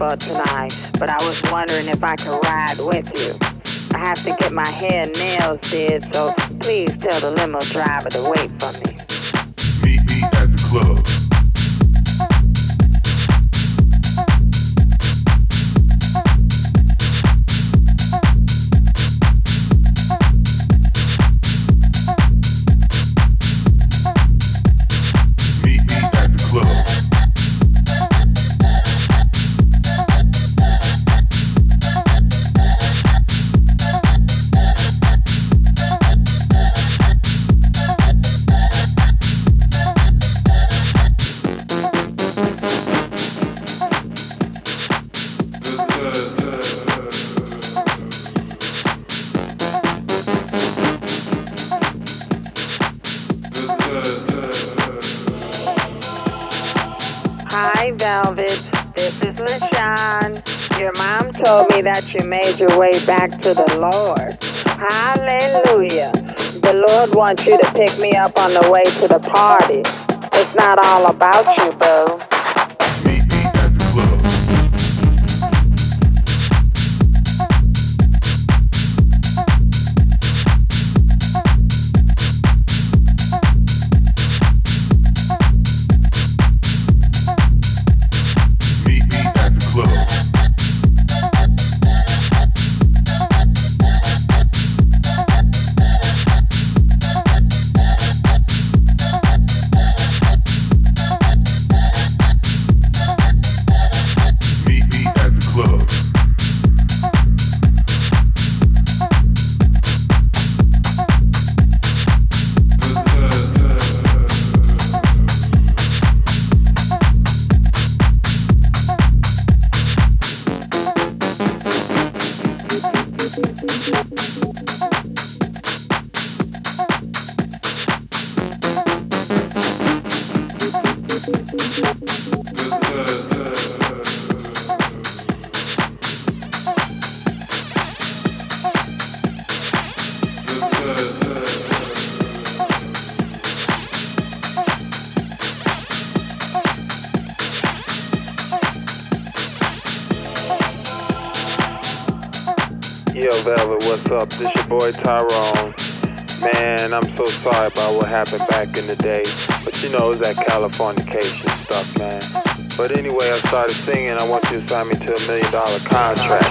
But tonight, but I was wondering if I could ride with you. I have to get my hair and nails did, so please tell the limo driver to wait for me. up on the way to the party. It's not all about you. signed me to a million dollar contract.